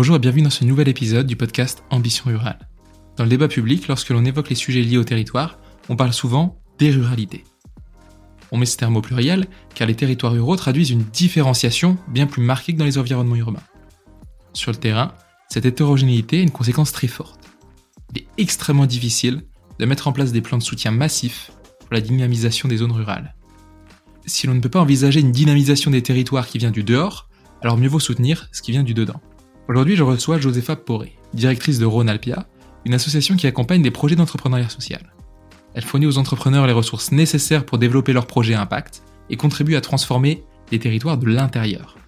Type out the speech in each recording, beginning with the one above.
Bonjour et bienvenue dans ce nouvel épisode du podcast Ambition Rurale. Dans le débat public, lorsque l'on évoque les sujets liés au territoire, on parle souvent des ruralités. On met ce terme au pluriel car les territoires ruraux traduisent une différenciation bien plus marquée que dans les environnements urbains. Sur le terrain, cette hétérogénéité a une conséquence très forte. Il est extrêmement difficile de mettre en place des plans de soutien massifs pour la dynamisation des zones rurales. Si l'on ne peut pas envisager une dynamisation des territoires qui vient du dehors, alors mieux vaut soutenir ce qui vient du dedans. Aujourd'hui, je reçois Josepha Poré, directrice de Rhône Alpia, une association qui accompagne des projets d'entrepreneuriat social. Elle fournit aux entrepreneurs les ressources nécessaires pour développer leurs projets impact et contribue à transformer les territoires de l'intérieur.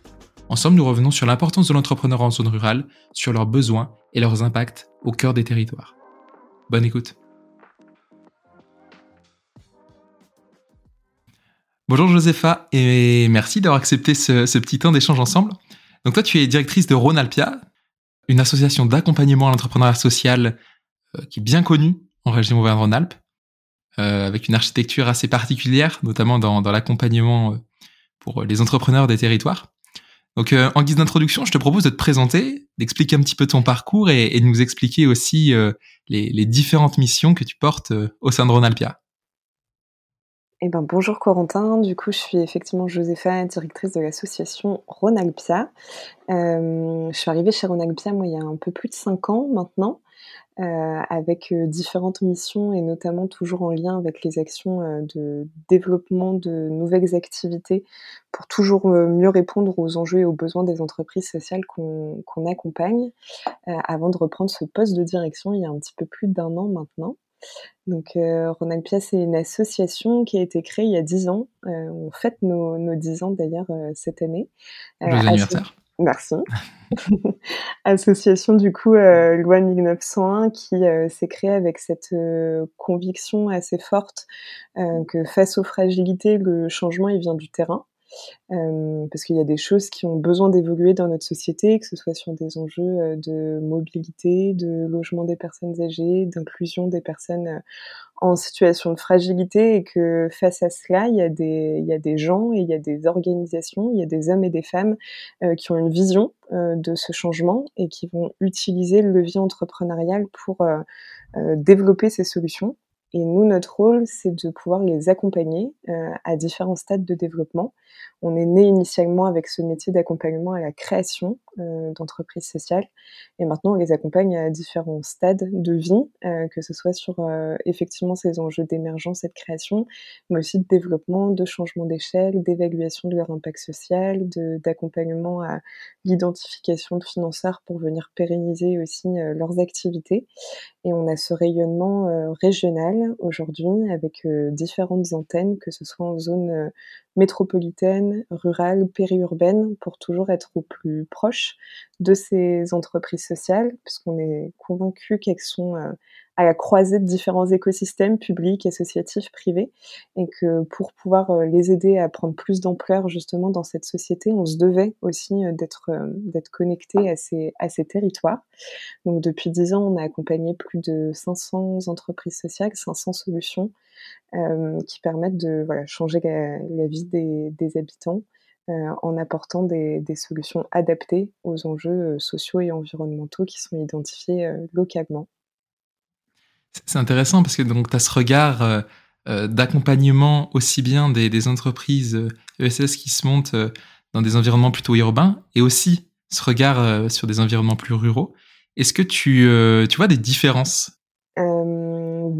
Ensemble, nous revenons sur l'importance de l'entrepreneur en zone rurale, sur leurs besoins et leurs impacts au cœur des territoires. Bonne écoute. Bonjour Josepha et merci d'avoir accepté ce, ce petit temps d'échange ensemble. Donc toi, tu es directrice de Rhône Alpia, une association d'accompagnement à l'entrepreneuriat social euh, qui est bien connue en région Auvergne-Rhône-Alpes, euh, avec une architecture assez particulière, notamment dans, dans l'accompagnement euh, pour les entrepreneurs des territoires. Donc, euh, en guise d'introduction, je te propose de te présenter, d'expliquer un petit peu ton parcours et, et de nous expliquer aussi euh, les, les, différentes missions que tu portes au sein de Rhône Alpia. Eh ben, bonjour Corentin, du coup je suis effectivement Josépha, directrice de l'association Rhône-Alpia. Euh, je suis arrivée chez Rhône-Alpia moi il y a un peu plus de 5 ans maintenant, euh, avec euh, différentes missions et notamment toujours en lien avec les actions de développement de nouvelles activités pour toujours mieux répondre aux enjeux et aux besoins des entreprises sociales qu'on accompagne, avant de reprendre ce poste de direction il y a un petit peu plus d'un an maintenant. Donc, euh, Ronalpia, c'est une association qui a été créée il y a 10 ans. Euh, on fête nos, nos 10 ans d'ailleurs euh, cette année. Anniversaire. Merci. association du coup euh, loi 1901 qui euh, s'est créée avec cette euh, conviction assez forte que face aux fragilités, le changement il vient du terrain. Euh, parce qu'il y a des choses qui ont besoin d'évoluer dans notre société, que ce soit sur des enjeux euh, de mobilité, de logement des personnes âgées, d'inclusion des personnes euh, en situation de fragilité, et que face à cela, il y a des, gens et il y a des organisations, il y a des hommes et des femmes qui ont une vision de ce changement et qui vont utiliser le levier entrepreneurial pour développer ces solutions et nous, notre rôle, c'est de pouvoir les accompagner euh, à différents stades de développement. On est né initialement avec ce métier d'accompagnement à la création euh, d'entreprises sociales, et maintenant on les accompagne à différents stades de vie, euh, que ce soit sur euh, effectivement ces enjeux d'émergence et de création, mais aussi de développement, de changement d'échelle, d'évaluation de leur impact social, d'accompagnement à l'identification de financeurs pour venir pérenniser aussi euh, leurs activités. Et on a ce rayonnement euh, aujourd'hui avec euh, différentes antennes, que ce soit en zone euh, métropolitaine, rurale, périurbaine, pour toujours être au plus proche de ces entreprises sociales, puisqu'on est convaincu qu'elles sont à la croisée de différents écosystèmes publics, associatifs, privés, et que pour pouvoir les aider à prendre plus d'ampleur justement dans cette société, on se devait aussi d'être d'être connecté à ces, territoires. Donc depuis dix ans, on a accompagné plus de 500 entreprises sociales, 500 solutions euh, qui permettent de changer la, vie des, habitants euh, en apportant des, solutions adaptées aux enjeux sociaux et environnementaux qui sont identifiés euh, localement. C'est intéressant parce que donc tu as ce regard euh, euh, d'accompagnement aussi bien des, entreprises ESS euh, qui se montent dans des environnements plutôt urbains et aussi ce regard sur des environnements plus ruraux. Est-ce que tu, tu vois des différences?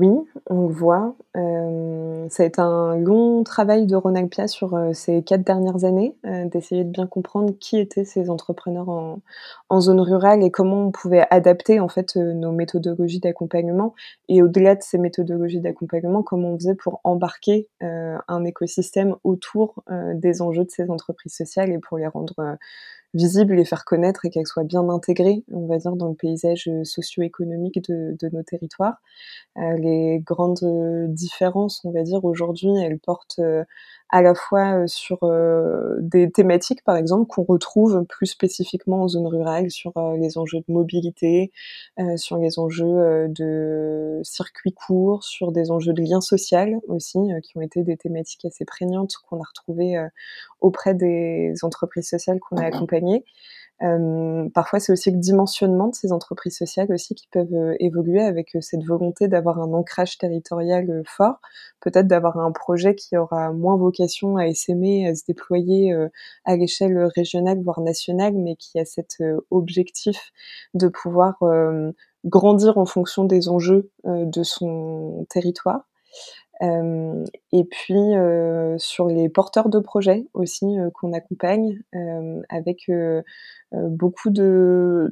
Oui, on le voit. ça a été un long travail de Ronald Pia sur ces quatre dernières années, d'essayer de bien comprendre qui étaient ces entrepreneurs en, en, zone rurale et comment on pouvait adapter en fait nos méthodologies d'accompagnement. Et au-delà de ces méthodologies d'accompagnement, comment on faisait pour embarquer un écosystème autour des enjeux de ces entreprises sociales et pour les rendre visibles, les faire connaître et qu'elles soient bien intégrées, on va dire, dans le paysage socio-économique de, de, nos territoires. Euh, les grandes différences, on va dire, aujourd'hui, elles portent euh, à la fois sur euh, des thématiques, par exemple, qu'on retrouve plus spécifiquement en zone rurale, sur euh, les enjeux de mobilité, euh, sur les enjeux de circuits courts, sur des enjeux de lien social aussi, qui ont été des thématiques assez prégnantes qu'on a retrouvées auprès des entreprises sociales qu'on a accompagnées. Parfois, c'est aussi le dimensionnement de ces entreprises sociales aussi qui peuvent évoluer avec cette volonté d'avoir un ancrage territorial fort, peut-être d'avoir un projet qui aura moins vocation à essaimer, à se déployer à l'échelle régionale voire nationale, mais qui a cet objectif de pouvoir grandir en fonction des enjeux de son territoire. Euh, et puis euh, sur les porteurs de projets aussi euh, qu'on accompagne avec beaucoup de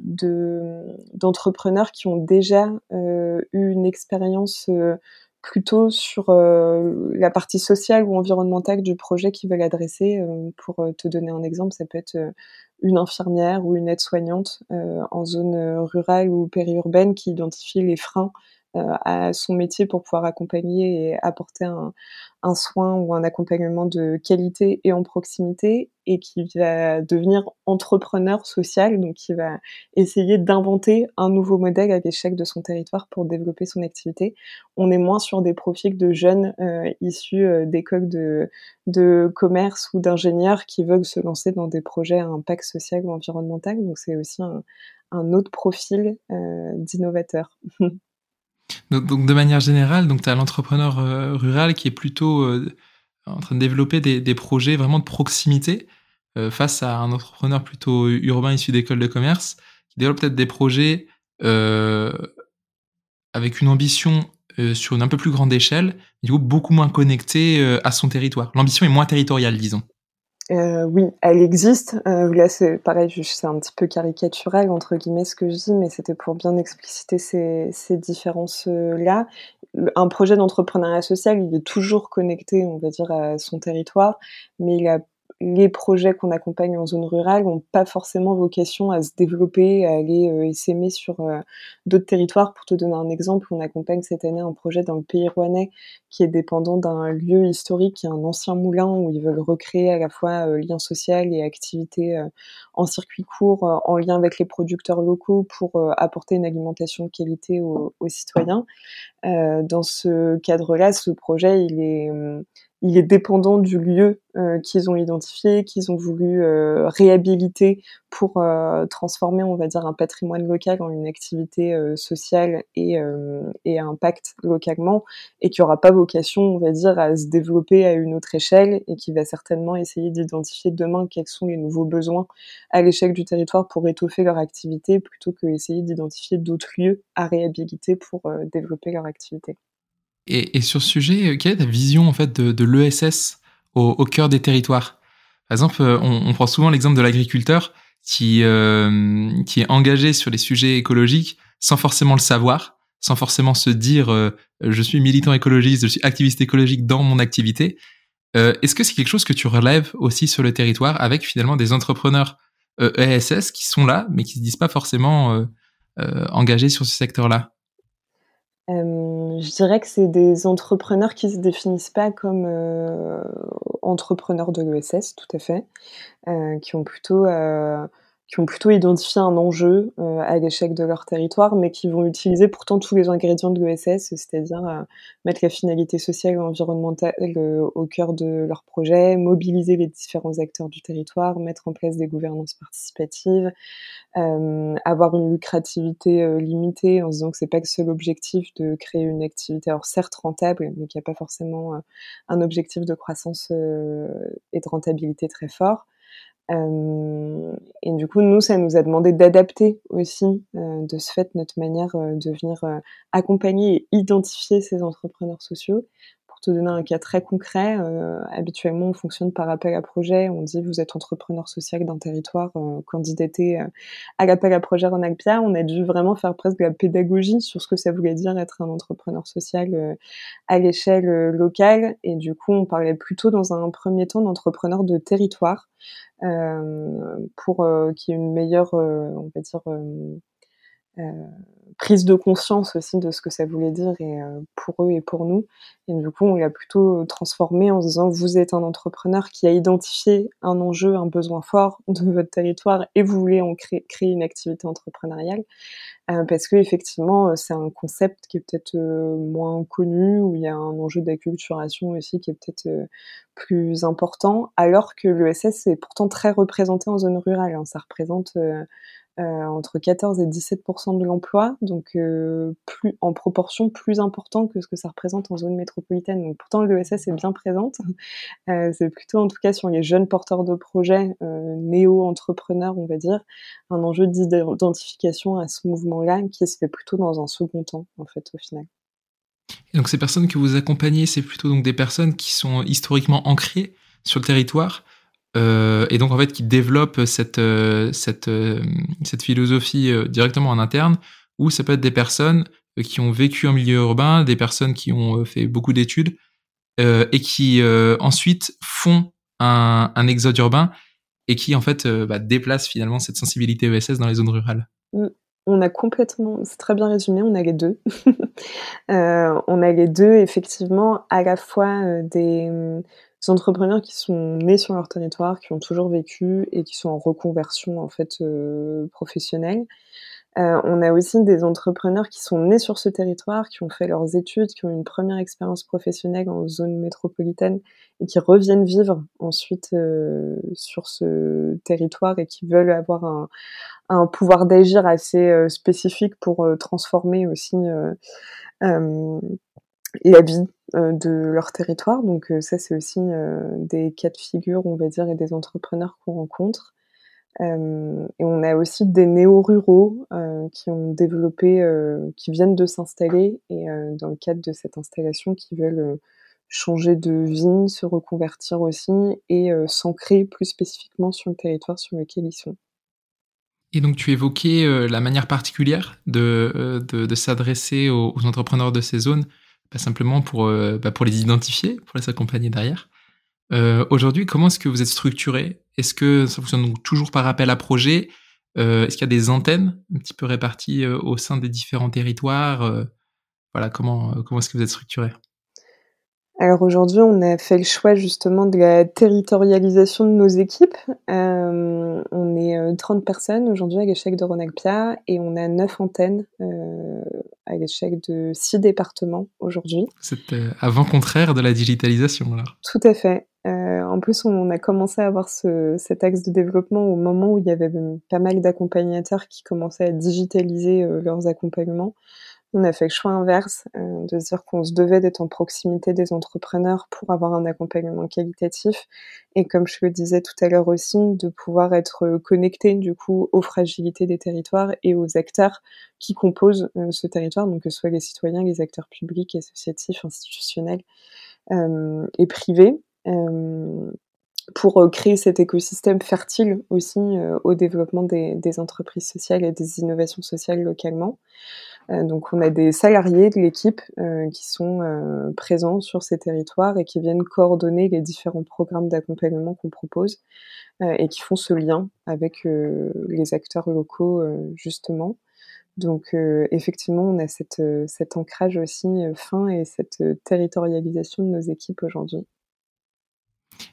d'entrepreneurs qui ont déjà eu une expérience plutôt sur la partie sociale ou environnementale du projet qu'ils veulent adresser. pour te donner un exemple, ça peut être une infirmière ou une aide-soignante en zone rurale ou périurbaine qui identifie les freins à son métier pour pouvoir accompagner et apporter un, un, soin ou un accompagnement de qualité et en proximité et qui va devenir entrepreneur social, donc qui va essayer d'inventer un nouveau modèle à l'échelle de son territoire pour développer son activité. On est moins sur des profils de jeunes euh, issus euh, d'écoles de, de commerce ou d'ingénieurs qui veulent se lancer dans des projets à impact social ou environnemental, donc c'est aussi un, un autre profil euh, d'innovateur. Donc, de manière générale, donc tu as l'entrepreneur euh, rural qui est plutôt euh, en train de développer des, projets vraiment de proximité euh, face à un entrepreneur plutôt urbain issu d'école de commerce qui développe peut-être des projets avec une ambition sur une un peu plus grande échelle, du coup beaucoup moins connecté à son territoire. L'ambition est moins territoriale, disons. Euh, oui, elle existe. Euh, là, c'est pareil, c'est un petit peu caricatural entre guillemets ce que je dis, mais c'était pour bien expliciter ces, ces différences-là. Un projet d'entrepreneuriat social, il est toujours connecté, on va dire, à son territoire, mais il a les projets qu'on accompagne en zone rurale n'ont pas forcément vocation à se développer, à aller euh, s'aimer sur euh, d'autres territoires. Pour te donner un exemple, on accompagne cette année un projet dans le pays rouennais qui est dépendant d'un lieu historique, un ancien moulin où ils veulent recréer à la fois euh, lien social et activité en circuit court, en lien avec les producteurs locaux pour apporter une alimentation de qualité aux, aux citoyens. dans ce cadre-là, ce projet, il est hum, il est dépendant du lieu euh, qu'ils ont identifié, qu'ils ont voulu euh, réhabiliter pour euh, transformer, on va dire, un patrimoine local en une activité sociale et, et à impact localement, et qui n'aura pas vocation, on va dire, à se développer à une autre échelle, et qui va certainement essayer d'identifier demain quels sont les nouveaux besoins à l'échelle du territoire pour étoffer leur activité, plutôt que essayer d'identifier d'autres lieux à réhabiliter pour développer leur activité. Et, sur ce sujet, euh, quelle est ta vision en fait de, l'ESS au, cœur des territoires? Par exemple, euh, on, prend souvent l'exemple de l'agriculteur qui, euh, qui est engagé sur les sujets écologiques sans forcément le savoir, sans forcément se dire je suis militant écologiste, je suis activiste écologique dans mon activité. Est-ce que c'est quelque chose que tu relèves aussi sur le territoire avec finalement des entrepreneurs ESS qui sont là, mais qui se disent pas forcément engagés sur ce secteur-là? Je dirais que c'est des entrepreneurs qui se définissent pas comme euh, entrepreneurs de l'ESS, tout à fait, euh, qui ont plutôt qui ont plutôt identifié un enjeu à l'échec de leur territoire, mais qui vont utiliser pourtant tous les ingrédients de l'ESS, c'est-à-dire mettre la finalité sociale et environnementale au cœur de leur projet, mobiliser les différents acteurs du territoire, mettre en place des gouvernances participatives, euh, avoir une lucrativité euh, limitée en se disant que c'est pas que seul objectif de créer une activité, alors certes rentable, mais qui a pas forcément euh, un objectif de croissance et de rentabilité très fort. Et du coup, nous, ça nous a demandé d'adapter aussi de ce fait notre manière de venir accompagner et identifier ces entrepreneurs sociaux te donner un cas très concret, euh, habituellement on fonctionne par appel à projet. On dit vous êtes entrepreneur social d'un territoire, euh, candidaté euh, à l'appel à projet Ronalpia. On a dû vraiment faire presque de la pédagogie sur ce que ça voulait dire être un entrepreneur social euh, à l'échelle locale. Et du coup, on parlait plutôt dans un premier temps d'entrepreneur de territoire pour qu'il y ait une meilleure, on va dire, prise de conscience aussi de ce que ça voulait dire et euh, pour eux et pour nous. Et du coup, on l'a plutôt transformé en disant vous êtes un entrepreneur qui a identifié un enjeu, un besoin fort de votre territoire et vous voulez en créer, créer une activité entrepreneuriale. Euh, parce que effectivement, c'est un concept qui est peut-être moins connu, où il y a un enjeu d'acculturation aussi qui est peut-être plus important, alors que l'ESS est pourtant très représenté en zone rurale. Hein. Ça représente euh, entre 14 et 17% de l'emploi, donc euh, plus en proportion plus important que ce que ça représente en zone métropolitaine. Donc pourtant l'ESS est bien présente. Euh, c'est plutôt en tout cas sur les jeunes porteurs de projets, néo-entrepreneurs, on va dire, un enjeu d'identification à ce mouvement-là qui se fait plutôt dans un second temps en fait au final. Donc ces personnes que vous accompagnez, c'est plutôt donc des personnes qui sont historiquement ancrées sur le territoire, euh, et donc en fait qui développe cette euh, euh, cette philosophie directement en interne ou ça peut être des personnes qui ont vécu en milieu urbain, des personnes qui ont fait beaucoup d'études et qui ensuite font un, un, exode urbain et qui en fait bah, déplacent finalement cette sensibilité ESS dans les zones rurales. Mm. On a complètement, c'est très bien résumé, on a les deux. on a les deux, effectivement, à la fois des, entrepreneurs qui sont nés sur leur territoire, qui ont toujours vécu et qui sont en reconversion en fait euh, professionnelle. Euh, on a aussi des entrepreneurs qui sont nés sur ce territoire, qui ont fait leurs études, qui ont une première expérience professionnelle en zone métropolitaine et qui reviennent vivre ensuite euh, sur ce territoire et qui veulent avoir un, un pouvoir d'agir assez spécifique pour transformer aussi la vie euh, de leur territoire. Donc euh, ça, c'est aussi euh, des cas de figure, on va dire, et des entrepreneurs qu'on rencontre. et on a aussi des néo-ruraux qui ont développé, qui viennent de s'installer et dans le cadre de cette installation, qui veulent changer de vie, se reconvertir aussi et s'ancrer plus spécifiquement sur le territoire sur lequel ils sont. Et donc tu évoquais la manière particulière de, de, s'adresser aux, entrepreneurs de ces zones pas simplement pour, euh, bah pour les identifier, pour les accompagner derrière. Euh, Aujourd'hui, comment est-ce que vous êtes structuré? Est-ce que ça fonctionne toujours par appel à projet? Euh, Est-ce qu'il y a des antennes un petit peu réparties au sein des différents territoires? Voilà, comment, comment est-ce que vous êtes structuré? Alors aujourd'hui, on a fait le choix justement de la territorialisation de nos équipes. On est 30 personnes aujourd'hui à l'échec de Ronagpia et on a 9 antennes à l'échec de 6 départements aujourd'hui. C'est euh, avant-contraire de la digitalisation alors Tout à fait. Euh, en plus, on a commencé à avoir ce, cet axe de développement au moment où il y avait pas mal d'accompagnateurs qui commençaient à digitaliser euh, leurs accompagnements on a fait le choix inverse, euh, de dire qu'on se devait d'être en proximité des entrepreneurs pour avoir un accompagnement qualitatif. Et comme je le disais tout à l'heure aussi, de pouvoir être connecté du coup aux fragilités des territoires et aux acteurs qui composent euh, ce territoire, donc que ce soit les citoyens, les acteurs publics, associatifs, institutionnels euh, et privés pour créer cet écosystème fertile aussi au développement des, entreprises sociales et des innovations sociales localement. Euh, donc on a des salariés de l'équipe euh, qui sont euh, présents sur ces territoires et qui viennent coordonner les différents programmes d'accompagnement qu'on propose et qui font ce lien avec les acteurs locaux justement. Donc effectivement, on a cette, cet ancrage aussi fin et cette territorialisation de nos équipes aujourd'hui.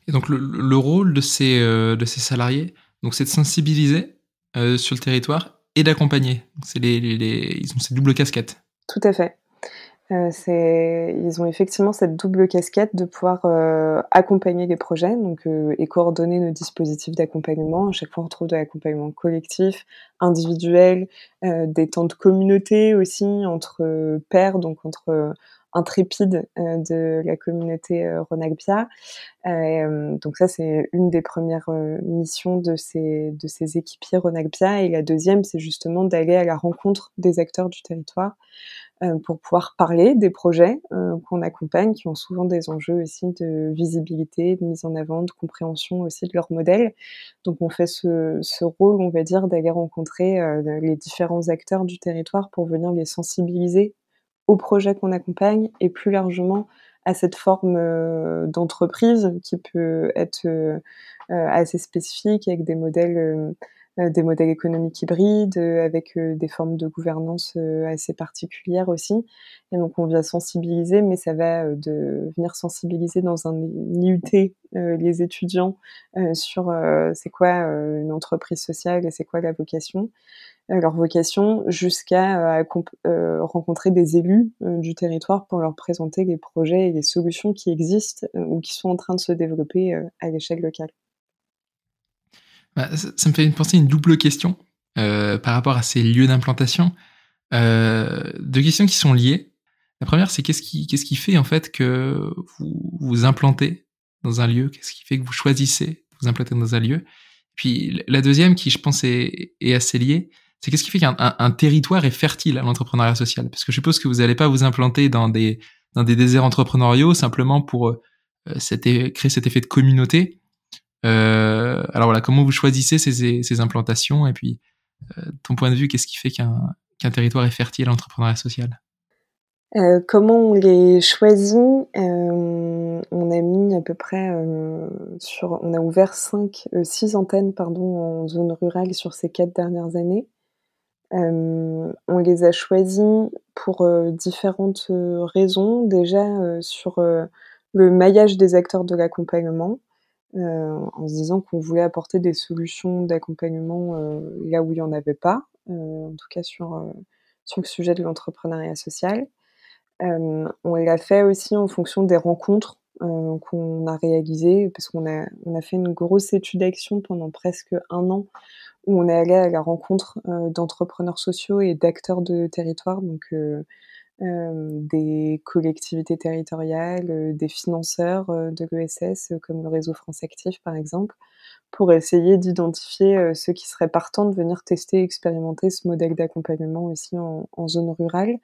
Et donc le, rôle de ces, de ces salariés, c'est de sensibiliser sur le territoire et d'accompagner. C'est les, ils ont cette double casquette. Tout à fait. Euh, ils ont effectivement cette double casquette de pouvoir euh, accompagner les projets donc, euh, et coordonner nos dispositifs d'accompagnement. À chaque fois, on retrouve de l'accompagnement collectif, individuel, des temps de communauté aussi entre pairs, donc entre intrépide euh, de la communauté euh, Ronagbia. Euh, donc ça, c'est une des premières missions de ces, équipiers Ronagbia. Et la deuxième, c'est justement d'aller à la rencontre des acteurs du territoire pour pouvoir parler des projets qu'on accompagne, qui ont souvent des enjeux aussi de visibilité, de mise en avant, de compréhension aussi de leur modèle. Donc on fait ce, ce rôle, on va dire, d'aller rencontrer les différents acteurs du territoire pour venir les sensibiliser au projet qu'on accompagne et plus largement à cette forme euh, d'entreprise qui peut être euh, euh, assez spécifique avec des modèles des modèles économiques hybrides avec des formes de gouvernance assez particulières aussi. Et donc on vient sensibiliser, mais ça va de venir sensibiliser dans un IUT les étudiants sur c'est quoi une entreprise sociale et c'est quoi la vocation leur vocation jusqu'à rencontrer des élus du territoire pour leur présenter les projets et les solutions qui existent ou qui sont en train de se développer à l'échelle locale. Bah, ça, me fait penser une double question euh, par rapport à ces lieux d'implantation. Euh, deux questions qui sont liées. La première, c'est qu'est-ce qui, qu'est-ce qui fait en fait que vous vous implantez dans un lieu? Qu'est-ce qui fait que vous choisissez de vous implanter dans un lieu? Puis la deuxième, qui je pense est, est assez liée, c'est qu'est-ce qui fait qu'un un, territoire est fertile à l'entrepreneuriat social? Parce que je suppose que vous n'allez pas vous implanter dans des dans des déserts entrepreneuriaux simplement pour euh, cet, créer cet effet de communauté. Euh, alors voilà, comment vous choisissez ces, implantations et puis euh, ton point de vue, qu'est-ce qui fait qu'un territoire est fertile à l'entrepreneuriat social? Euh, comment on les choisit? On a mis à peu près sur, on a ouvert 5, 6 antennes pardon en zone rurale sur ces quatre dernières années. on les a choisis pour différentes raisons. Déjà sur le maillage des acteurs de l'accompagnement. Euh, en se disant qu'on voulait apporter des solutions d'accompagnement euh, là où il n'y en avait pas, euh, en tout cas sur, le sujet de l'entrepreneuriat social. on l'a fait aussi en fonction des rencontres qu'on a réalisées, parce qu'on a, a fait une grosse étude d'action pendant presque un an, où on est allé à la rencontre d'entrepreneurs sociaux et d'acteurs de territoire, des collectivités territoriales, euh, des financeurs euh, de l'ESS, comme le réseau France Actif par exemple, pour essayer d'identifier ceux qui seraient partants de venir tester, expérimenter ce modèle d'accompagnement aussi en, zone rurale.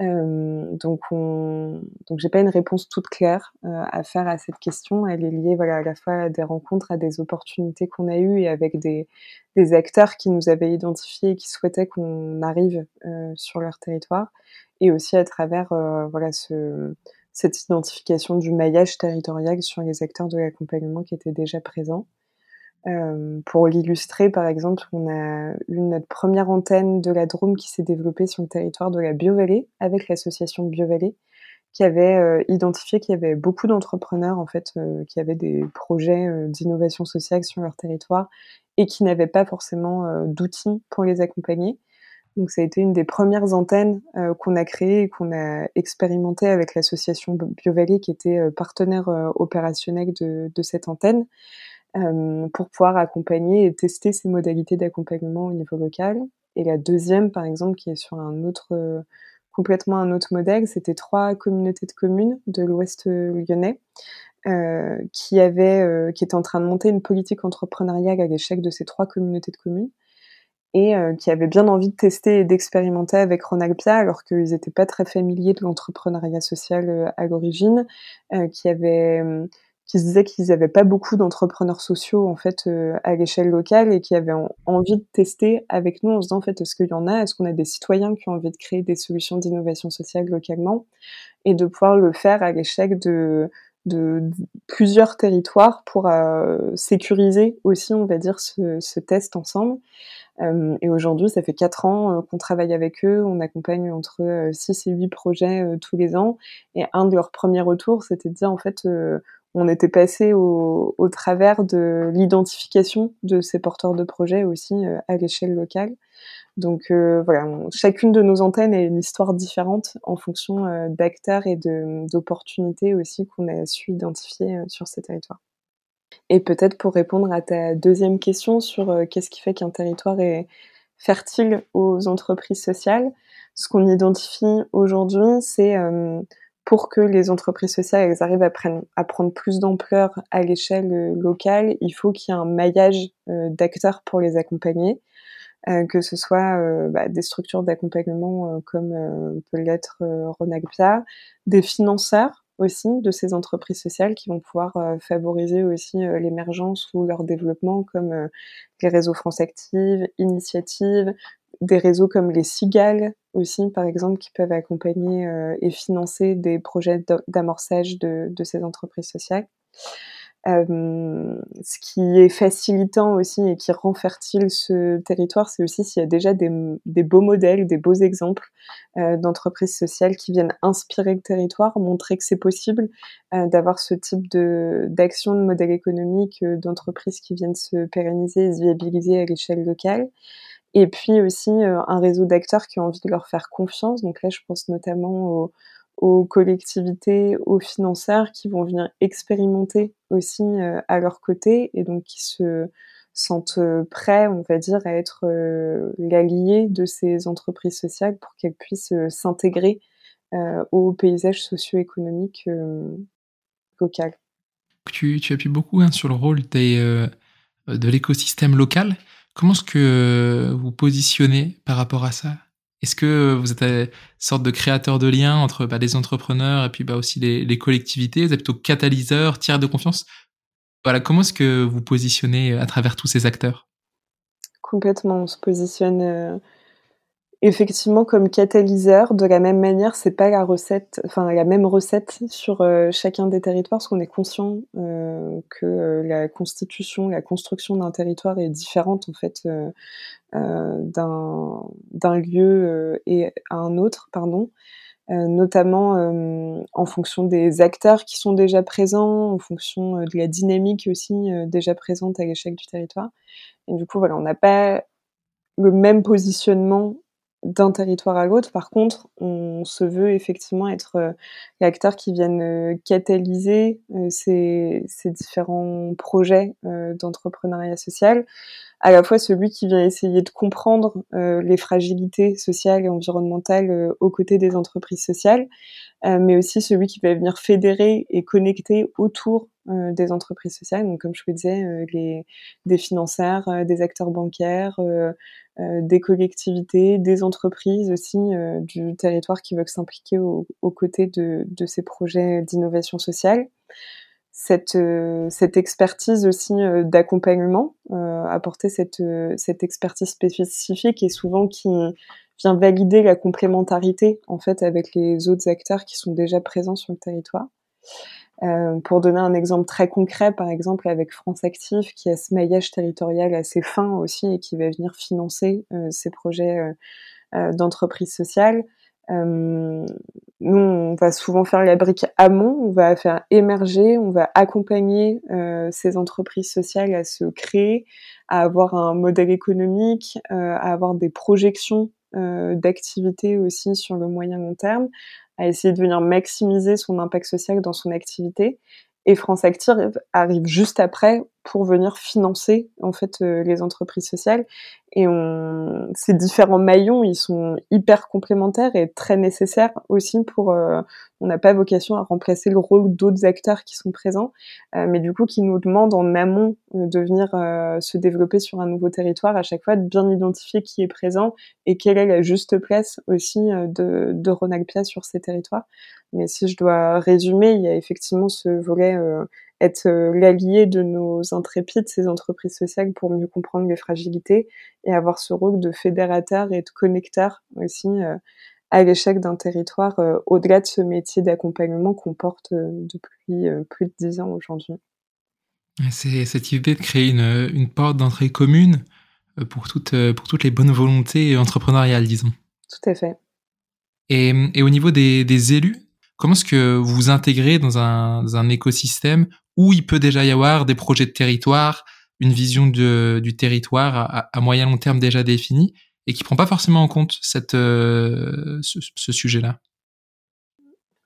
Euh, donc, on... donc j'ai pas une réponse toute claire euh, à faire à cette question. Elle est liée, voilà, à la fois à des rencontres, à des opportunités qu'on a eues et avec des, acteurs qui nous avaient identifiés et qui souhaitaient qu'on arrive euh, sur leur territoire, et aussi à travers voilà ce, cette identification du maillage territorial sur les acteurs de l'accompagnement qui étaient déjà présents. Euh, pour l'illustrer, par exemple, on a eu notre première antenne de la Drôme qui s'est développée sur le territoire de la Biovallée avec l'association Biovallée, qui avait euh, identifié qu'il y avait beaucoup d'entrepreneurs en fait euh, qui avaient des projets d'innovation sociale sur leur territoire et qui n'avaient pas forcément d'outils pour les accompagner. Donc ça a été une des premières antennes qu'on a créées et qu'on a expérimenté avec l'association Biovallée qui était partenaire opérationnel de, cette antenne. Euh, pour pouvoir accompagner et tester ces modalités d'accompagnement au niveau local. Et la deuxième, par exemple, qui est sur un autre, euh, complètement un autre modèle, c'était trois communautés de communes de l'Ouest lyonnais euh, qui avaient, euh, qui en train de monter une politique entrepreneuriale à l'échec de ces trois communautés de communes et qui avaient bien envie de tester et d'expérimenter avec Ronalpia alors qu'ils n'étaient pas très familiers de l'entrepreneuriat social à l'origine, qui avaient qui se disaient qu'ils n'avaient pas beaucoup d'entrepreneurs sociaux en fait euh, à l'échelle locale et qui avaient envie de tester avec nous en se disant en fait est-ce qu'il y en a? Est-ce qu'on a des citoyens qui ont envie de créer des solutions d'innovation sociale localement? Et de pouvoir le faire à l'échelle de, de, plusieurs territoires pour euh, sécuriser aussi on va dire ce, ce test ensemble. euh, et aujourd'hui ça fait quatre ans qu'on travaille avec eux on accompagne entre 6 et 8 projets tous les ans et un de leurs premiers retours c'était de dire en fait on était passé au, travers de l'identification de ces porteurs de projets aussi euh, à l'échelle locale. Donc euh, voilà, chacune de nos antennes a une histoire différente en fonction euh, d'acteurs et d'opportunités aussi qu'on a su identifier sur ces territoires. Et peut-être pour répondre à ta deuxième question sur qu'est-ce qui fait qu'un territoire est fertile aux entreprises sociales, ce qu'on identifie aujourd'hui, c'est pour que les entreprises sociales arrivent à, prendre, plus d'ampleur à l'échelle euh, locale, il faut qu'il y ait un maillage euh, d'acteurs pour les accompagner, euh, que ce soit bah, des structures d'accompagnement comme peut l'être Ronagpia, des financeurs aussi de ces entreprises sociales qui vont pouvoir favoriser aussi l'émergence ou leur développement comme les réseaux France Active, Initiative, des réseaux comme les Cigales aussi, par exemple, qui peuvent accompagner euh, et financer des projets d'amorçage de, ces entreprises sociales. Euh, ce qui est facilitant aussi et qui rend fertile ce territoire, c'est aussi s'il y a déjà des, beaux modèles, des beaux exemples euh, d'entreprises sociales qui viennent inspirer le territoire, montrer que c'est possible euh, d'avoir ce type d'action, de modèle économique, d'entreprises qui viennent se pérenniser et se viabiliser à l'échelle locale. Et puis aussi un réseau d'acteurs qui ont envie de leur faire confiance. Donc là, je pense notamment aux, aux collectivités, aux financeurs qui vont venir expérimenter aussi euh, à leur côté et donc qui se sentent euh, prêts, on va dire, à être euh, l'allié de ces entreprises sociales pour qu'elles puissent s'intégrer au paysage socio-économique local. Tu, tu, appuies beaucoup hein, sur le rôle de l'écosystème local. Comment est-ce que vous positionnez par rapport à ça? Est-ce que vous êtes une sorte de créateur de liens entre bah, les entrepreneurs et puis bah, aussi les, les, collectivités? Vous êtes plutôt catalyseur, tiers de confiance? Voilà, comment est-ce que vous positionnez à travers tous ces acteurs? Complètement, on se positionne euh, effectivement comme catalyseur. De la même manière, c'est pas la recette, enfin la même recette sur euh, chacun des territoires, parce qu'on est conscient euh, que euh, la constitution, la construction d'un territoire est différente en fait d'un lieu et à un autre, pardon. Notamment en fonction des acteurs qui sont déjà présents, en fonction de la dynamique aussi déjà présente à l'échelle du territoire. Et du coup, voilà, on n'a pas le même positionnement d'un territoire à l'autre. Par contre, on se veut effectivement être euh, l'acteur qui vienne catalyser ces, ces, différents projets d'entrepreneuriat social à la fois celui qui vient essayer de comprendre euh, les fragilités sociales et environnementales euh, aux côtés des entreprises sociales, euh, mais aussi celui qui va venir fédérer et connecter autour euh, des entreprises sociales. Donc, comme je vous disais, euh, des financeurs, des acteurs bancaires, des collectivités, des entreprises aussi du territoire qui veulent s'impliquer aux côtés de, ces projets d'innovation sociale cette, euh, expertise aussi euh, d'accompagnement, euh, apporter cette, cette expertise spécifique et souvent qui vient valider la complémentarité en fait avec les autres acteurs qui sont déjà présents sur le territoire. Euh, pour donner un exemple très concret, par exemple avec France Active, qui a ce maillage territorial assez fin aussi et qui va venir financer euh, ces projets euh, d'entreprise sociale, euh, nous, on va souvent faire la brique amont, on va faire émerger, on va accompagner euh, ces entreprises sociales à se créer, à avoir un modèle économique, euh, à avoir des projections euh, d'activité aussi sur le moyen long terme, à essayer de venir maximiser son impact social dans son activité. Et France Active arrive juste après pour venir financer en fait euh, les entreprises sociales. Et ces différents maillons ils sont hyper complémentaires et très nécessaires aussi pour euh, on n'a pas vocation à remplacer le rôle d'autres acteurs qui sont présents euh, mais du coup qui nous demandent en amont de venir se développer sur un nouveau territoire à chaque fois de bien identifier qui est présent et quelle est la juste place aussi de, de Ronalpia sur ces territoires mais si je dois résumer il y a effectivement ce volet être euh, l'allié de nos intrépides, ces entreprises sociales, pour mieux comprendre les fragilités et avoir ce rôle de fédérateur et de connecteur aussi euh, à l'échec d'un territoire, euh, au-delà de ce métier d'accompagnement qu'on porte depuis plus de dix ans aujourd'hui. C'est cette idée de créer une, une porte d'entrée commune pour toutes, pour toutes les bonnes volontés entrepreneuriales, disons. Tout à fait. Et, et au niveau des, des élus, comment est-ce que vous vous intégrez dans un, écosystème où il peut déjà y avoir des projets de territoire, une vision du territoire à, à, moyen long terme déjà définie et qui prend pas forcément en compte euh, ce, sujet-là?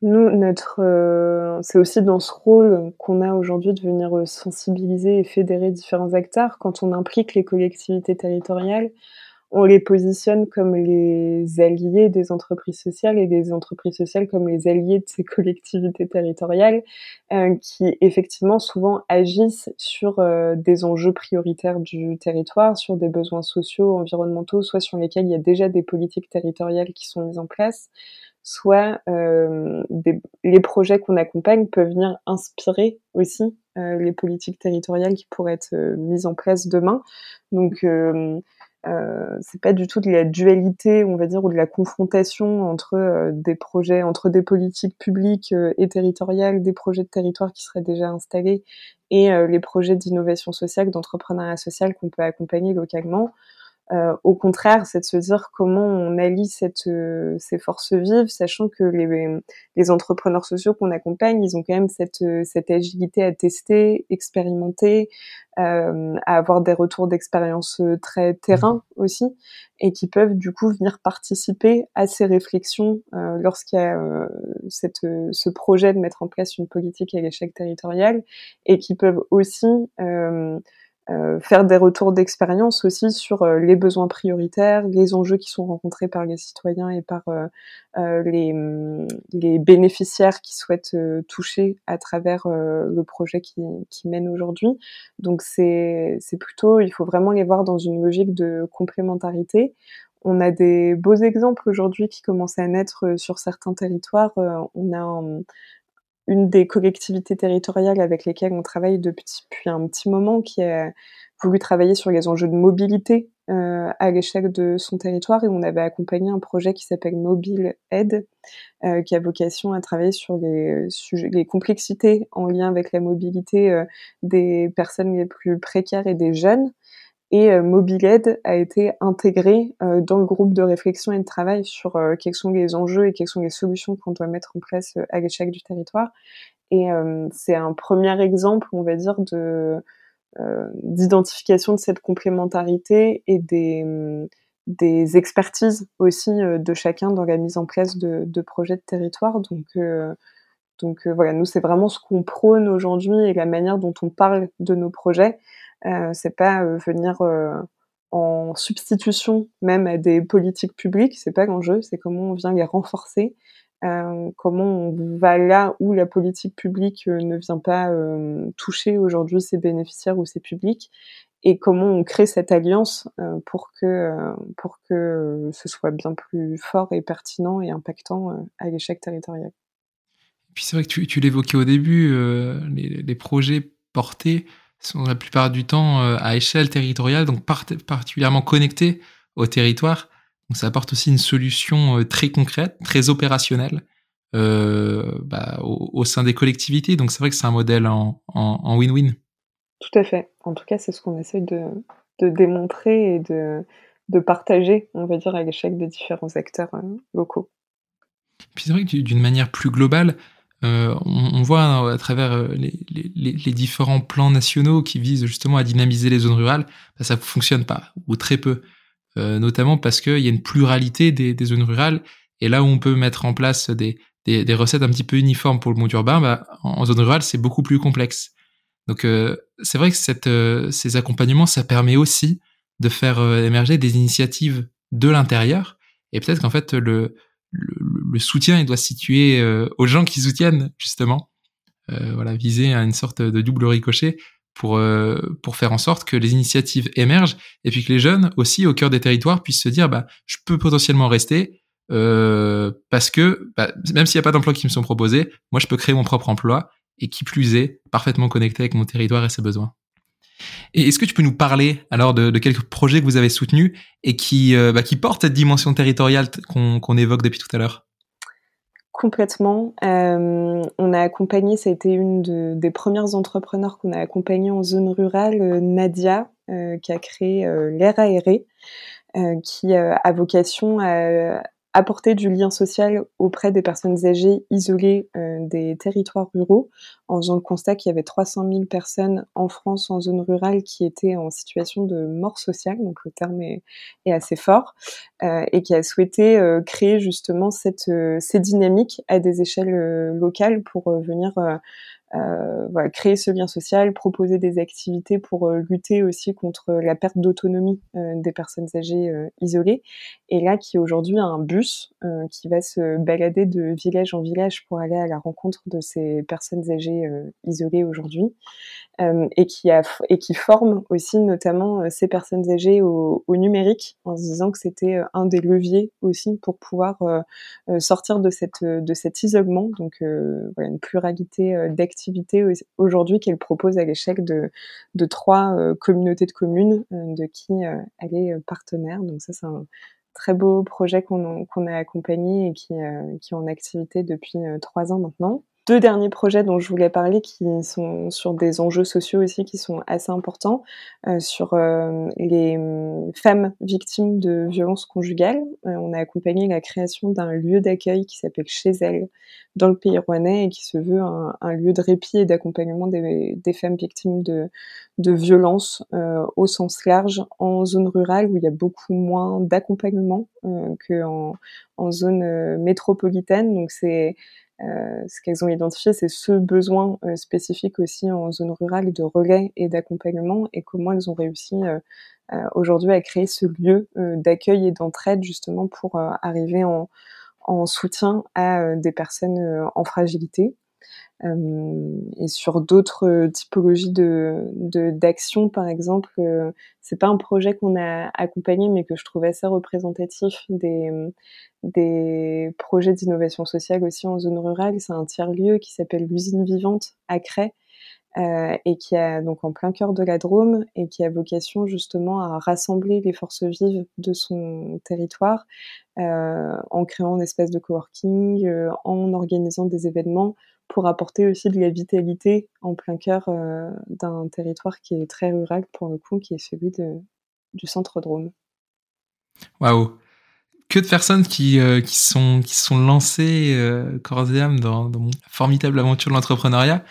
Nous, notre, euh, c'est aussi dans ce rôle qu'on a aujourd'hui de venir sensibiliser et fédérer différents acteurs quand on implique les collectivités territoriales on les positionne comme les alliés des entreprises sociales et les entreprises sociales comme les alliés de ces collectivités territoriales euh, qui effectivement souvent agissent sur euh, des enjeux prioritaires du territoire, sur des besoins sociaux, environnementaux, soit sur lesquels il y a déjà des politiques territoriales qui sont mises en place, soit euh, des, les projets qu'on accompagne peuvent venir inspirer aussi les politiques territoriales qui pourraient être mises en place demain. Donc euh, c'est pas du tout de la dualité, on va dire, ou de la confrontation entre euh, des projets, entre des politiques publiques euh, et territoriales, des projets de territoire qui seraient déjà installés et les projets d'innovation sociale, d'entrepreneuriat social qu'on peut accompagner localement. Euh, au contraire, c'est de se dire comment on allie cette, euh, ces forces vives, sachant que les, les entrepreneurs sociaux qu'on accompagne, ils ont quand même cette, cette agilité à tester, expérimenter, euh, à avoir des retours d'expérience très terrain aussi, et qui peuvent du coup venir participer à ces réflexions lorsqu'il y a cette, ce projet de mettre en place une politique à l'échec territorial, et qui peuvent aussi euh, faire des retours d'expérience aussi sur euh, les besoins prioritaires, les enjeux qui sont rencontrés par les citoyens et par euh, les, mm, les, bénéficiaires qui souhaitent toucher à travers le projet qui, qui mène aujourd'hui. Donc c'est plutôt, il faut vraiment les voir dans une logique de complémentarité. On a des beaux exemples aujourd'hui qui commencent à naître sur certains territoires. On a un, une des collectivités territoriales avec lesquelles on travaille depuis, un petit moment, qui a voulu travailler sur les enjeux de mobilité euh, à l'échelle de son territoire et on avait accompagné un projet qui s'appelle Mobile Aid, euh, qui a vocation à travailler sur les, les complexités en lien avec la mobilité euh, des personnes les plus précaires et des jeunes. Et euh, MobileAid a été intégré euh, dans le groupe de réflexion et de travail sur euh, quels sont les enjeux et quelles sont les solutions qu'on doit mettre en place à l'échelle du territoire. Et c'est un premier exemple, on va dire, de d'identification de cette complémentarité et des, des expertises aussi de chacun dans la mise en place de, de projets de territoire. Donc, donc voilà, nous c'est vraiment ce qu'on prône aujourd'hui et la manière dont on parle de nos projets. Euh, c'est pas euh, venir euh, en substitution même à des politiques publiques, c'est pas l'enjeu, c'est comment on vient les renforcer, comment on va là où la politique publique ne vient pas toucher aujourd'hui ses bénéficiaires ou ses publics, et comment on crée cette alliance pour que pour que ce soit bien plus fort et pertinent et impactant à l'échec territorial. Puis c'est vrai que tu, l'évoquais au début, les, projets portés sont la plupart du temps euh, à échelle territoriale, donc particulièrement connectés au territoire. Donc ça apporte aussi une solution euh, très concrète, très opérationnelle euh, bah, au, sein des collectivités. Donc c'est vrai que c'est un modèle en win-win. Tout à fait. En tout cas, c'est ce qu'on essaie de, de, démontrer et de, de, partager, on va dire, à l'échelle des différents acteurs locaux. Puis c'est vrai que d'une manière plus globale, euh, on, voit à travers euh, les, différents plans nationaux qui visent justement à dynamiser les zones rurales, bah, ça fonctionne pas ou très peu, euh, notamment parce qu'il y a une pluralité des, zones rurales et là où on peut mettre en place des, recettes un petit peu uniformes pour le monde urbain, bah, en, zone rurale c'est beaucoup plus complexe. Donc c'est vrai que cette, ces accompagnements, ça permet aussi de faire émerger des initiatives de l'intérieur et peut-être qu'en fait le le, soutien il doit se situer euh, aux gens qui soutiennent justement. Euh, voilà viser à une sorte de double ricochet pour euh, pour faire en sorte que les initiatives émergent et puis que les jeunes aussi au cœur des territoires puissent se dire bah je peux potentiellement rester parce que bah, même s'il n'y a pas d'emploi qui me sont proposés moi je peux créer mon propre emploi et qui plus est parfaitement connecté avec mon territoire et ses besoins. Et est-ce que tu peux nous parler alors de, quelques projets que vous avez soutenus et qui, euh, bah, qui portent cette dimension territoriale qu'on évoque depuis tout à l'heure? Complètement. Euh, on a accompagné, ça a été une des premières entrepreneurs qu'on a accompagné en zone rurale, euh, Nadia, qui a créé l'air aéré, qui a vocation à, apporter du lien social auprès des personnes âgées isolées euh, des territoires ruraux, en faisant le constat qu'il y avait 300 000 personnes en France en zone rurale qui étaient en situation de mort sociale, donc le terme est, assez fort, euh, et qui a souhaité euh, créer justement cette, ces dynamiques à des échelles locales pour venir euh, voilà, créer ce lien social, proposer des activités pour euh, lutter aussi contre la perte d'autonomie euh, des personnes âgées isolées. Et là, qui aujourd'hui a un bus qui va se balader de village en village pour aller à la rencontre de ces personnes âgées isolées aujourd'hui. et qui a et qui forme aussi notamment ces personnes âgées au, au, numérique en se disant que c'était un des leviers aussi pour pouvoir sortir de cette de cet isolement donc voilà une pluralité d'activités aujourd'hui qu'elle propose à l'échelle de, trois communautés de communes de qui elle est partenaire. Donc ça, c'est un très beau projet qu'on a accompagné et qui est en activité depuis trois ans maintenant deux derniers projets dont je voulais parler qui sont sur des enjeux sociaux aussi qui sont assez importants, euh, sur euh, les hum, femmes victimes de violences conjugales. Euh, on a accompagné la création d'un lieu d'accueil qui s'appelle Chez elles dans le pays rouennais et qui se veut un, un lieu de répit et d'accompagnement des, des, femmes victimes de, de violences au sens large en zone rurale où il y a beaucoup moins d'accompagnement qu'en en zone métropolitaine. Donc c'est euh, ce qu'elles ont identifié, c'est ce besoin euh, spécifique aussi en zone rurale de relais et d'accompagnement et comment elles ont réussi euh, aujourd'hui à créer ce lieu d'accueil et d'entraide justement pour arriver en, en, soutien à des personnes en fragilité. Euh, et sur d'autres typologies de d'actions, par exemple, euh, c'est pas un projet qu'on a accompagné, mais que je trouve assez représentatif des des projets d'innovation sociale aussi en zone rurale. C'est un tiers lieu qui s'appelle l'usine vivante à Cray. Euh, et qui a donc en plein cœur de la Drôme et qui a vocation justement à rassembler les forces vives de son territoire euh, en créant une espèce de coworking, euh, en organisant des événements pour apporter aussi de la vitalité en plein cœur euh, d'un territoire qui est très rural pour le coup, qui est celui du centre Drôme. Waouh que de personnes qui, euh, sont, lancées euh, corps et âme dans, dans mon formidable aventure de l'entrepreneuriat.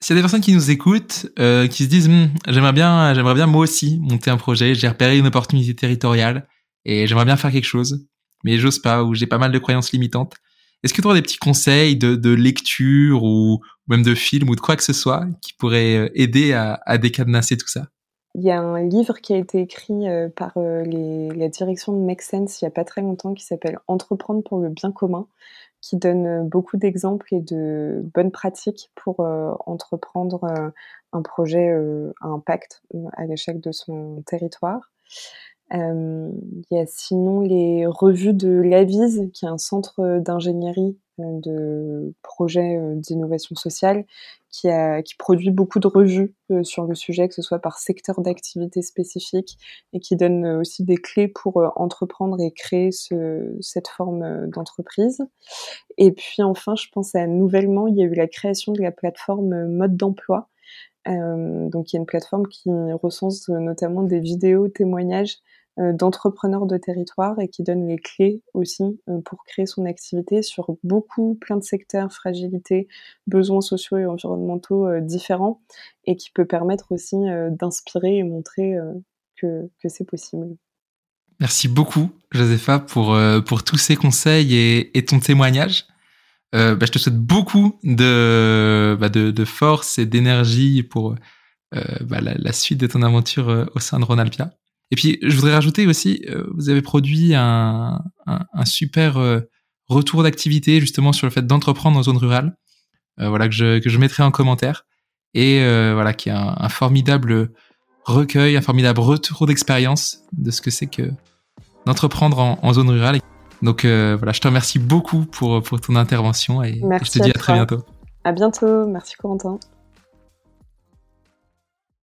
S'il y a des personnes qui nous écoutent, euh, qui se disent hm, j'aimerais bien, j'aimerais bien moi aussi monter un projet, j'ai repéré une opportunité territoriale et j'aimerais bien faire quelque chose, mais j'ose pas ou j'ai pas mal de croyances limitantes. Est-ce que tu aurais des petits conseils de, lecture ou même de film ou de quoi que ce soit qui pourraient euh, aider à, décadenasser tout ça? Il y a un livre qui a été écrit euh, par euh, la direction de Make Sense il n'y a pas très longtemps qui s'appelle Entreprendre pour le bien commun, qui donne beaucoup d'exemples et de bonnes pratiques pour entreprendre un projet à impact à l'échelle de son territoire. Euh, il y a sinon les revues de l'Avise, qui est un centre d'ingénierie euh, de projets euh, d'innovation sociale, qui, produit beaucoup de revues sur le sujet, que ce soit par secteur d'activité spécifique, et qui donne aussi des clés pour entreprendre et créer ce, cette forme d'entreprise. Et puis enfin, je pense à nouvellement, il y a eu la création de la plateforme Mode d'emploi, euh, donc il y a une plateforme qui recense notamment des vidéos témoignages euh, d'entrepreneurs de territoire et qui donne les clés aussi euh, pour créer son activité sur beaucoup, plein de secteurs, fragilités, besoins sociaux et environnementaux différents et qui peut permettre aussi d'inspirer et montrer que, c'est possible. Merci beaucoup, Josepha, pour, tous ces conseils et ton témoignage. Euh, bah, je te souhaite beaucoup de, bah, force et d'énergie pour euh, bah, la, suite de ton aventure euh, au sein de Ronalpia. Et puis, je voudrais rajouter aussi, vous avez produit un, super retour d'activité justement sur le fait d'entreprendre en zone rurale, voilà que je, mettrai en commentaire, et voilà qui est un, un, formidable recueil, un formidable retour d'expérience de ce que c'est que d'entreprendre en, en zone rurale. Donc euh, voilà, je te remercie beaucoup pour, pour ton intervention et je te dis à, à très bientôt. À bientôt, merci Corentin.